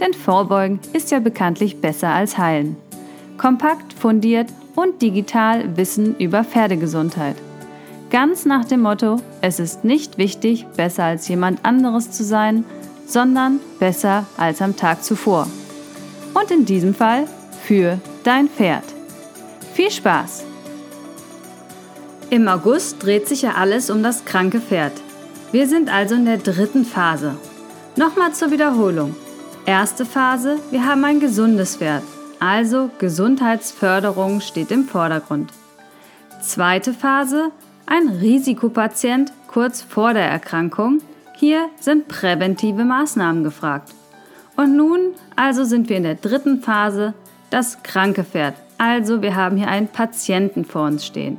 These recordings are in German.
Denn Vorbeugen ist ja bekanntlich besser als Heilen. Kompakt, fundiert und digital Wissen über Pferdegesundheit. Ganz nach dem Motto, es ist nicht wichtig, besser als jemand anderes zu sein, sondern besser als am Tag zuvor. Und in diesem Fall für dein Pferd. Viel Spaß! Im August dreht sich ja alles um das kranke Pferd. Wir sind also in der dritten Phase. Nochmal zur Wiederholung. Erste Phase, wir haben ein gesundes Pferd, also Gesundheitsförderung steht im Vordergrund. Zweite Phase, ein Risikopatient kurz vor der Erkrankung. Hier sind präventive Maßnahmen gefragt. Und nun also sind wir in der dritten Phase, das kranke Pferd. Also wir haben hier einen Patienten vor uns stehen.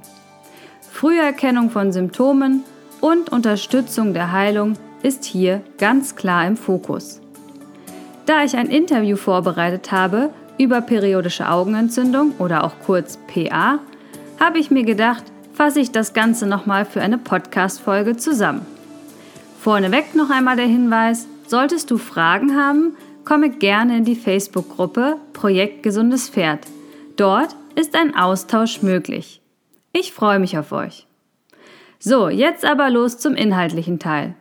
Früherkennung von Symptomen und Unterstützung der Heilung ist hier ganz klar im Fokus. Da ich ein Interview vorbereitet habe über periodische Augenentzündung oder auch kurz PA, habe ich mir gedacht, fasse ich das Ganze nochmal für eine Podcast-Folge zusammen. Vorneweg noch einmal der Hinweis, solltest du Fragen haben, komme gerne in die Facebook-Gruppe Projekt Gesundes Pferd. Dort ist ein Austausch möglich. Ich freue mich auf euch. So, jetzt aber los zum inhaltlichen Teil.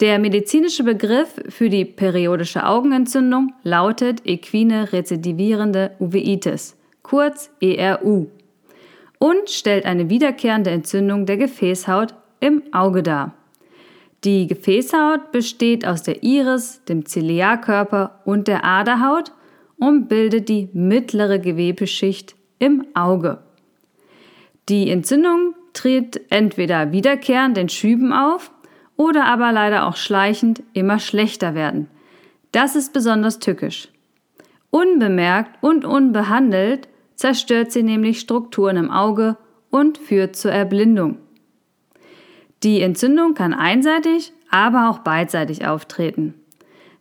Der medizinische Begriff für die periodische Augenentzündung lautet equine rezidivierende Uveitis, kurz ERU, und stellt eine wiederkehrende Entzündung der Gefäßhaut im Auge dar. Die Gefäßhaut besteht aus der Iris, dem Ziliarkörper und der Aderhaut und bildet die mittlere Gewebeschicht im Auge. Die Entzündung tritt entweder wiederkehrend in Schüben auf oder aber leider auch schleichend immer schlechter werden. Das ist besonders tückisch. Unbemerkt und unbehandelt zerstört sie nämlich Strukturen im Auge und führt zur Erblindung. Die Entzündung kann einseitig, aber auch beidseitig auftreten.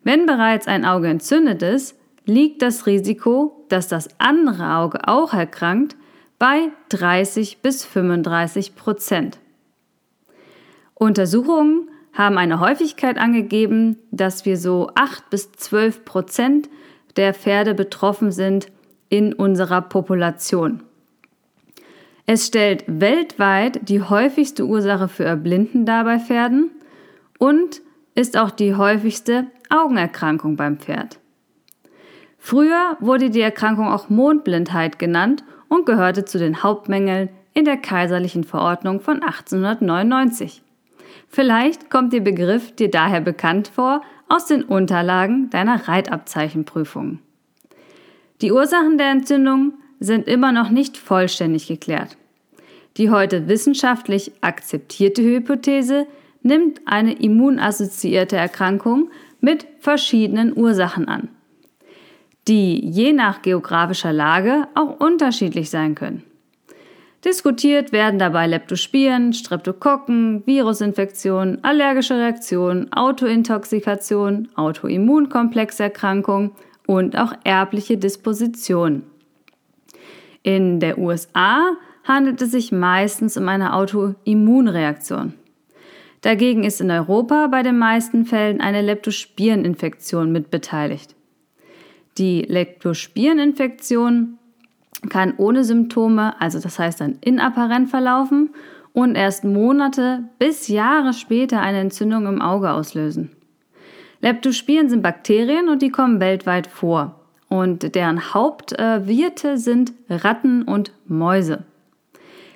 Wenn bereits ein Auge entzündet ist, liegt das Risiko, dass das andere Auge auch erkrankt, bei 30 bis 35 Prozent. Untersuchungen haben eine Häufigkeit angegeben, dass wir so 8 bis 12 Prozent der Pferde betroffen sind in unserer Population. Es stellt weltweit die häufigste Ursache für Erblinden dar bei Pferden und ist auch die häufigste Augenerkrankung beim Pferd. Früher wurde die Erkrankung auch Mondblindheit genannt und gehörte zu den Hauptmängeln in der kaiserlichen Verordnung von 1899. Vielleicht kommt der Begriff dir daher bekannt vor aus den Unterlagen deiner Reitabzeichenprüfung. Die Ursachen der Entzündung sind immer noch nicht vollständig geklärt. Die heute wissenschaftlich akzeptierte Hypothese nimmt eine immunassoziierte Erkrankung mit verschiedenen Ursachen an, die je nach geografischer Lage auch unterschiedlich sein können. Diskutiert werden dabei Leptospiren, Streptokokken, Virusinfektionen, allergische Reaktionen, Autointoxikation, Autoimmunkomplexerkrankung und auch erbliche Disposition. In der USA handelt es sich meistens um eine Autoimmunreaktion. Dagegen ist in Europa bei den meisten Fällen eine Leptospireninfektion mitbeteiligt. Die Leptospireninfektion kann ohne Symptome, also das heißt dann inapparent verlaufen und erst Monate bis Jahre später eine Entzündung im Auge auslösen. Leptospiren sind Bakterien und die kommen weltweit vor. Und deren Hauptwirte sind Ratten und Mäuse.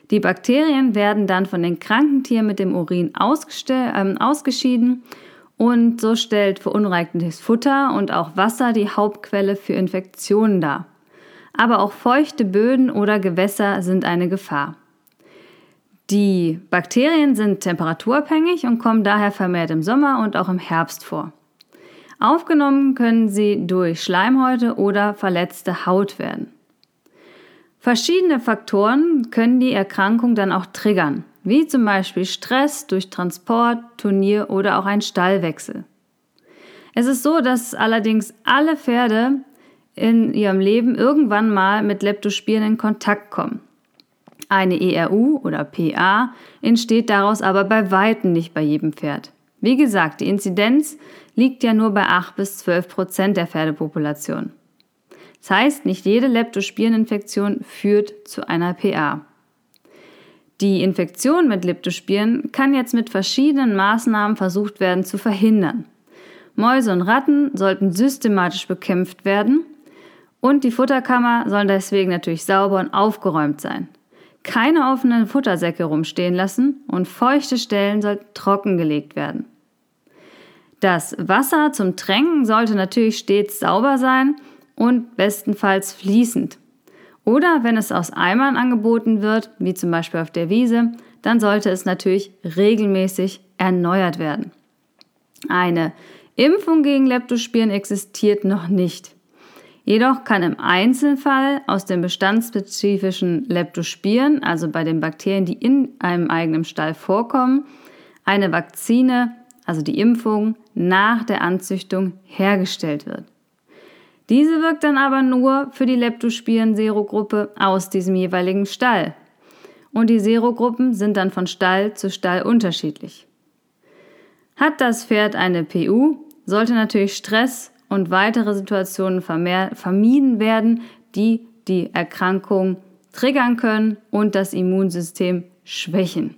Die Bakterien werden dann von den kranken Tieren mit dem Urin äh, ausgeschieden und so stellt verunreinigtes Futter und auch Wasser die Hauptquelle für Infektionen dar aber auch feuchte Böden oder Gewässer sind eine Gefahr. Die Bakterien sind temperaturabhängig und kommen daher vermehrt im Sommer und auch im Herbst vor. Aufgenommen können sie durch Schleimhäute oder verletzte Haut werden. Verschiedene Faktoren können die Erkrankung dann auch triggern, wie zum Beispiel Stress durch Transport, Turnier oder auch ein Stallwechsel. Es ist so, dass allerdings alle Pferde in ihrem Leben irgendwann mal mit Leptospiren in Kontakt kommen. Eine ERU oder PA entsteht daraus aber bei weitem nicht bei jedem Pferd. Wie gesagt, die Inzidenz liegt ja nur bei 8 bis 12 Prozent der Pferdepopulation. Das heißt, nicht jede Leptospireninfektion führt zu einer PA. Die Infektion mit Leptospiren kann jetzt mit verschiedenen Maßnahmen versucht werden zu verhindern. Mäuse und Ratten sollten systematisch bekämpft werden und die Futterkammer soll deswegen natürlich sauber und aufgeräumt sein. Keine offenen Futtersäcke rumstehen lassen und feuchte Stellen sollten trockengelegt werden. Das Wasser zum Tränken sollte natürlich stets sauber sein und bestenfalls fließend. Oder wenn es aus Eimern angeboten wird, wie zum Beispiel auf der Wiese, dann sollte es natürlich regelmäßig erneuert werden. Eine Impfung gegen Leptospiren existiert noch nicht. Jedoch kann im Einzelfall aus den bestandsspezifischen Leptospiren, also bei den Bakterien, die in einem eigenen Stall vorkommen, eine Vakzine, also die Impfung, nach der Anzüchtung hergestellt wird. Diese wirkt dann aber nur für die Leptospiren-Serogruppe aus diesem jeweiligen Stall. Und die Serogruppen sind dann von Stall zu Stall unterschiedlich. Hat das Pferd eine PU, sollte natürlich Stress und weitere Situationen vermieden werden, die die Erkrankung triggern können und das Immunsystem schwächen.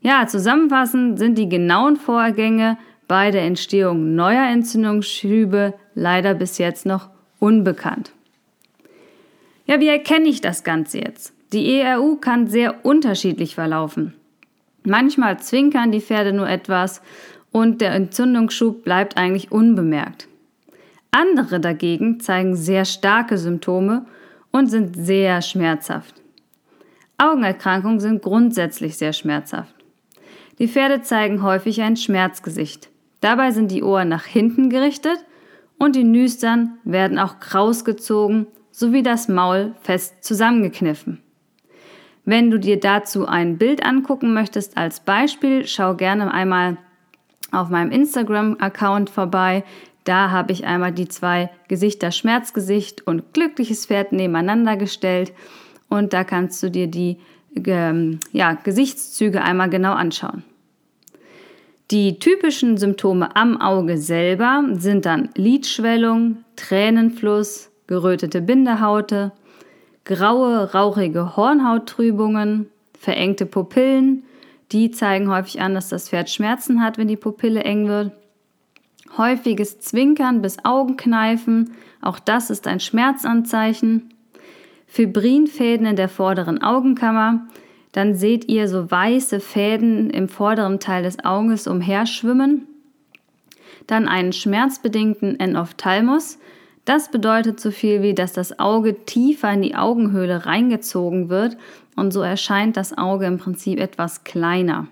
Ja, zusammenfassend sind die genauen Vorgänge bei der Entstehung neuer Entzündungsschübe leider bis jetzt noch unbekannt. Ja, wie erkenne ich das Ganze jetzt? Die ERU kann sehr unterschiedlich verlaufen. Manchmal zwinkern die Pferde nur etwas und der Entzündungsschub bleibt eigentlich unbemerkt. Andere dagegen zeigen sehr starke Symptome und sind sehr schmerzhaft. Augenerkrankungen sind grundsätzlich sehr schmerzhaft. Die Pferde zeigen häufig ein Schmerzgesicht. Dabei sind die Ohren nach hinten gerichtet und die Nüstern werden auch kraus gezogen sowie das Maul fest zusammengekniffen. Wenn du dir dazu ein Bild angucken möchtest als Beispiel, schau gerne einmal auf meinem Instagram-Account vorbei. Da habe ich einmal die zwei Gesichter Schmerzgesicht und glückliches Pferd nebeneinander gestellt und da kannst du dir die ähm, ja, Gesichtszüge einmal genau anschauen. Die typischen Symptome am Auge selber sind dann Lidschwellung, Tränenfluss, gerötete Bindehaute, graue, rauchige Hornhauttrübungen, verengte Pupillen, die zeigen häufig an, dass das Pferd Schmerzen hat, wenn die Pupille eng wird. Häufiges Zwinkern bis Augenkneifen, auch das ist ein Schmerzanzeichen. Fibrinfäden in der vorderen Augenkammer, dann seht ihr so weiße Fäden im vorderen Teil des Auges umherschwimmen. Dann einen schmerzbedingten Enophthalmus. Das bedeutet so viel wie, dass das Auge tiefer in die Augenhöhle reingezogen wird und so erscheint das Auge im Prinzip etwas kleiner.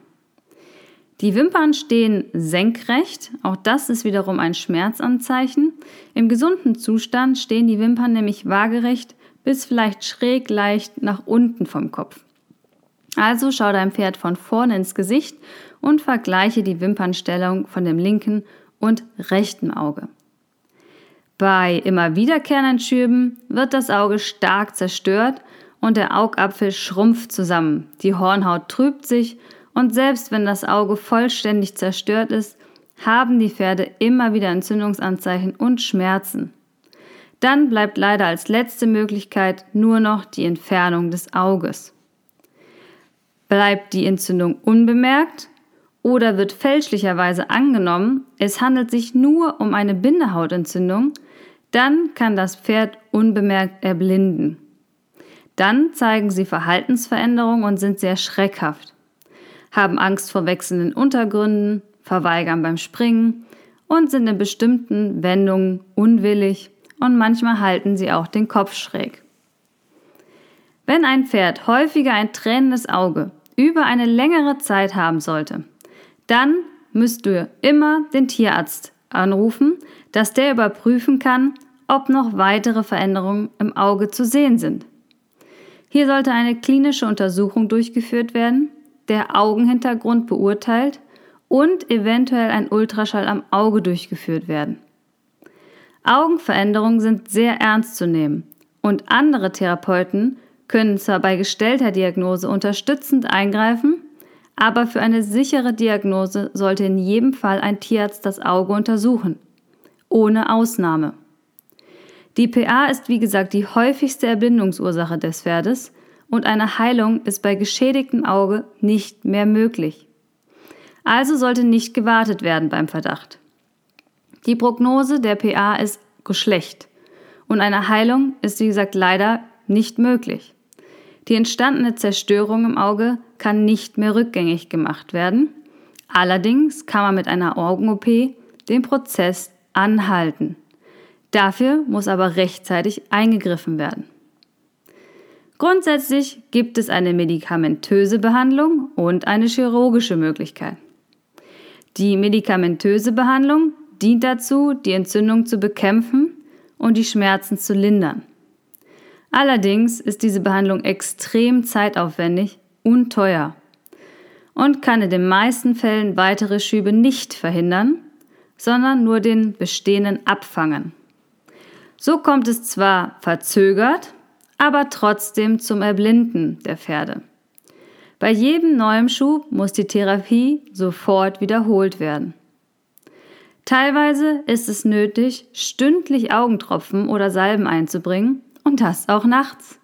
Die Wimpern stehen senkrecht, auch das ist wiederum ein Schmerzanzeichen. Im gesunden Zustand stehen die Wimpern nämlich waagerecht bis vielleicht schräg leicht nach unten vom Kopf. Also schau deinem Pferd von vorne ins Gesicht und vergleiche die Wimpernstellung von dem linken und rechten Auge. Bei immer wiederkehrenden Schüben wird das Auge stark zerstört und der Augapfel schrumpft zusammen, die Hornhaut trübt sich und selbst wenn das Auge vollständig zerstört ist, haben die Pferde immer wieder Entzündungsanzeichen und Schmerzen. Dann bleibt leider als letzte Möglichkeit nur noch die Entfernung des Auges. Bleibt die Entzündung unbemerkt oder wird fälschlicherweise angenommen, es handelt sich nur um eine Bindehautentzündung, dann kann das Pferd unbemerkt erblinden. Dann zeigen sie Verhaltensveränderungen und sind sehr schreckhaft, haben Angst vor wechselnden Untergründen, verweigern beim Springen und sind in bestimmten Wendungen unwillig und manchmal halten sie auch den Kopf schräg. Wenn ein Pferd häufiger ein tränendes Auge über eine längere Zeit haben sollte, dann müsst du immer den Tierarzt anrufen, dass der überprüfen kann, ob noch weitere Veränderungen im Auge zu sehen sind. Hier sollte eine klinische Untersuchung durchgeführt werden, der Augenhintergrund beurteilt und eventuell ein Ultraschall am Auge durchgeführt werden. Augenveränderungen sind sehr ernst zu nehmen und andere Therapeuten können zwar bei gestellter Diagnose unterstützend eingreifen, aber für eine sichere Diagnose sollte in jedem Fall ein Tierarzt das Auge untersuchen, ohne Ausnahme. Die PA ist wie gesagt die häufigste Erblindungsursache des Pferdes und eine Heilung ist bei geschädigtem Auge nicht mehr möglich. Also sollte nicht gewartet werden beim Verdacht. Die Prognose der PA ist geschlecht und eine Heilung ist wie gesagt leider nicht möglich. Die entstandene Zerstörung im Auge kann nicht mehr rückgängig gemacht werden. Allerdings kann man mit einer Augen-OP den Prozess anhalten. Dafür muss aber rechtzeitig eingegriffen werden. Grundsätzlich gibt es eine medikamentöse Behandlung und eine chirurgische Möglichkeit. Die medikamentöse Behandlung dient dazu, die Entzündung zu bekämpfen und die Schmerzen zu lindern. Allerdings ist diese Behandlung extrem zeitaufwendig und teuer und kann in den meisten Fällen weitere Schübe nicht verhindern, sondern nur den bestehenden abfangen. So kommt es zwar verzögert, aber trotzdem zum Erblinden der Pferde. Bei jedem neuen Schub muss die Therapie sofort wiederholt werden. Teilweise ist es nötig, stündlich Augentropfen oder Salben einzubringen und das auch nachts.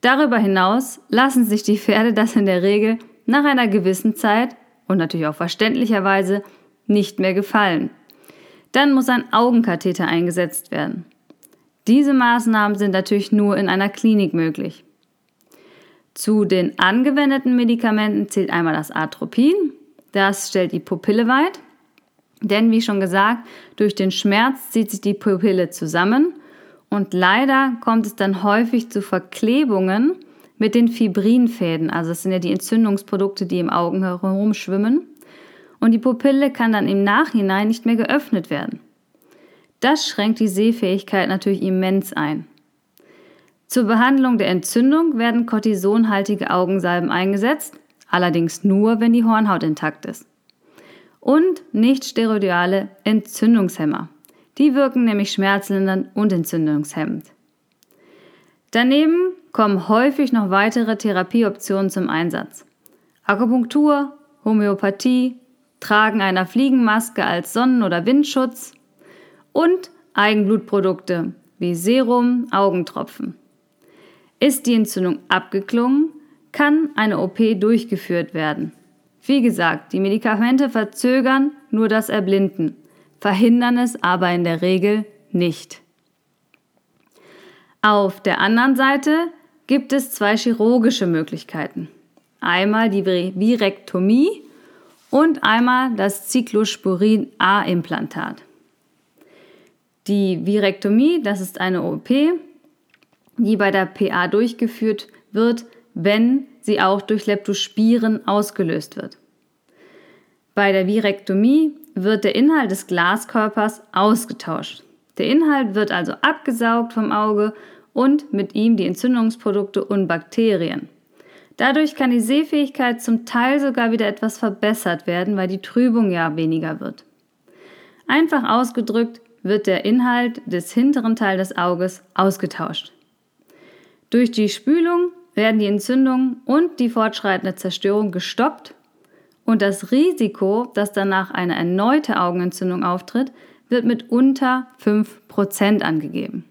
Darüber hinaus lassen sich die Pferde das in der Regel nach einer gewissen Zeit und natürlich auch verständlicherweise nicht mehr gefallen. Dann muss ein Augenkatheter eingesetzt werden. Diese Maßnahmen sind natürlich nur in einer Klinik möglich. Zu den angewendeten Medikamenten zählt einmal das Atropin. Das stellt die Pupille weit. Denn wie schon gesagt, durch den Schmerz zieht sich die Pupille zusammen und leider kommt es dann häufig zu Verklebungen mit den Fibrinfäden. Also das sind ja die Entzündungsprodukte, die im Augen herumschwimmen. Und die Pupille kann dann im Nachhinein nicht mehr geöffnet werden. Das schränkt die Sehfähigkeit natürlich immens ein. Zur Behandlung der Entzündung werden kortisonhaltige Augensalben eingesetzt, allerdings nur, wenn die Hornhaut intakt ist. Und nicht steroidale Entzündungshemmer. Die wirken nämlich schmerzlindernd und entzündungshemmend. Daneben kommen häufig noch weitere Therapieoptionen zum Einsatz. Akupunktur, Homöopathie, Tragen einer Fliegenmaske als Sonnen- oder Windschutz, und Eigenblutprodukte wie Serum, Augentropfen. Ist die Entzündung abgeklungen, kann eine OP durchgeführt werden. Wie gesagt, die Medikamente verzögern nur das Erblinden, verhindern es aber in der Regel nicht. Auf der anderen Seite gibt es zwei chirurgische Möglichkeiten. Einmal die Virektomie und einmal das Cyclosporin A-Implantat. Die Virektomie, das ist eine OP, die bei der PA durchgeführt wird, wenn sie auch durch Leptospiren ausgelöst wird. Bei der Virektomie wird der Inhalt des Glaskörpers ausgetauscht. Der Inhalt wird also abgesaugt vom Auge und mit ihm die Entzündungsprodukte und Bakterien. Dadurch kann die Sehfähigkeit zum Teil sogar wieder etwas verbessert werden, weil die Trübung ja weniger wird. Einfach ausgedrückt, wird der Inhalt des hinteren Teils des Auges ausgetauscht. Durch die Spülung werden die Entzündungen und die fortschreitende Zerstörung gestoppt und das Risiko, dass danach eine erneute Augenentzündung auftritt, wird mit unter 5% angegeben.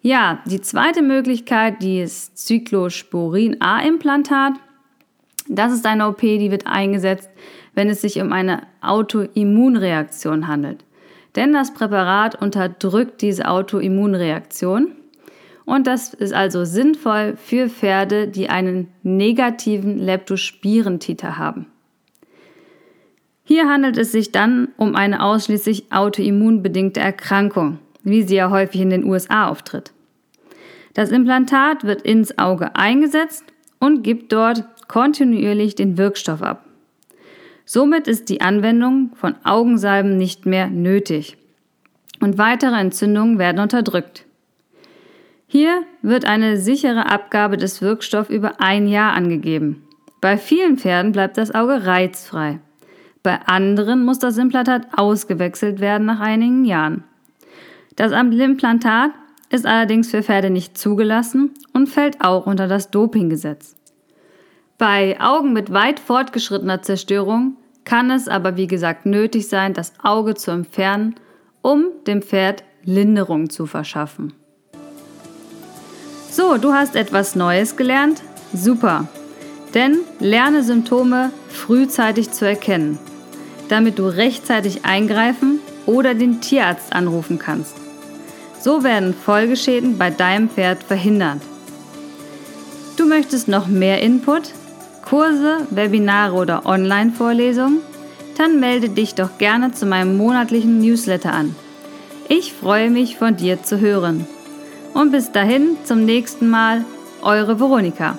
Ja, die zweite Möglichkeit, die ist Cyclosporin A-Implantat. Das ist eine OP, die wird eingesetzt, wenn es sich um eine Autoimmunreaktion handelt denn das Präparat unterdrückt diese Autoimmunreaktion. Und das ist also sinnvoll für Pferde, die einen negativen Leptospirentiter haben. Hier handelt es sich dann um eine ausschließlich autoimmunbedingte Erkrankung, wie sie ja häufig in den USA auftritt. Das Implantat wird ins Auge eingesetzt und gibt dort kontinuierlich den Wirkstoff ab. Somit ist die Anwendung von Augensalben nicht mehr nötig und weitere Entzündungen werden unterdrückt. Hier wird eine sichere Abgabe des Wirkstoffs über ein Jahr angegeben. Bei vielen Pferden bleibt das Auge reizfrei. Bei anderen muss das Implantat ausgewechselt werden nach einigen Jahren. Das Implantat ist allerdings für Pferde nicht zugelassen und fällt auch unter das Dopinggesetz. Bei Augen mit weit fortgeschrittener Zerstörung kann es aber wie gesagt nötig sein, das Auge zu entfernen, um dem Pferd Linderung zu verschaffen. So, du hast etwas Neues gelernt? Super! Denn lerne Symptome frühzeitig zu erkennen, damit du rechtzeitig eingreifen oder den Tierarzt anrufen kannst. So werden Folgeschäden bei deinem Pferd verhindert. Du möchtest noch mehr Input, Kurse, Webinare oder Online-Vorlesungen? Dann melde dich doch gerne zu meinem monatlichen Newsletter an. Ich freue mich von dir zu hören. Und bis dahin, zum nächsten Mal, eure Veronika.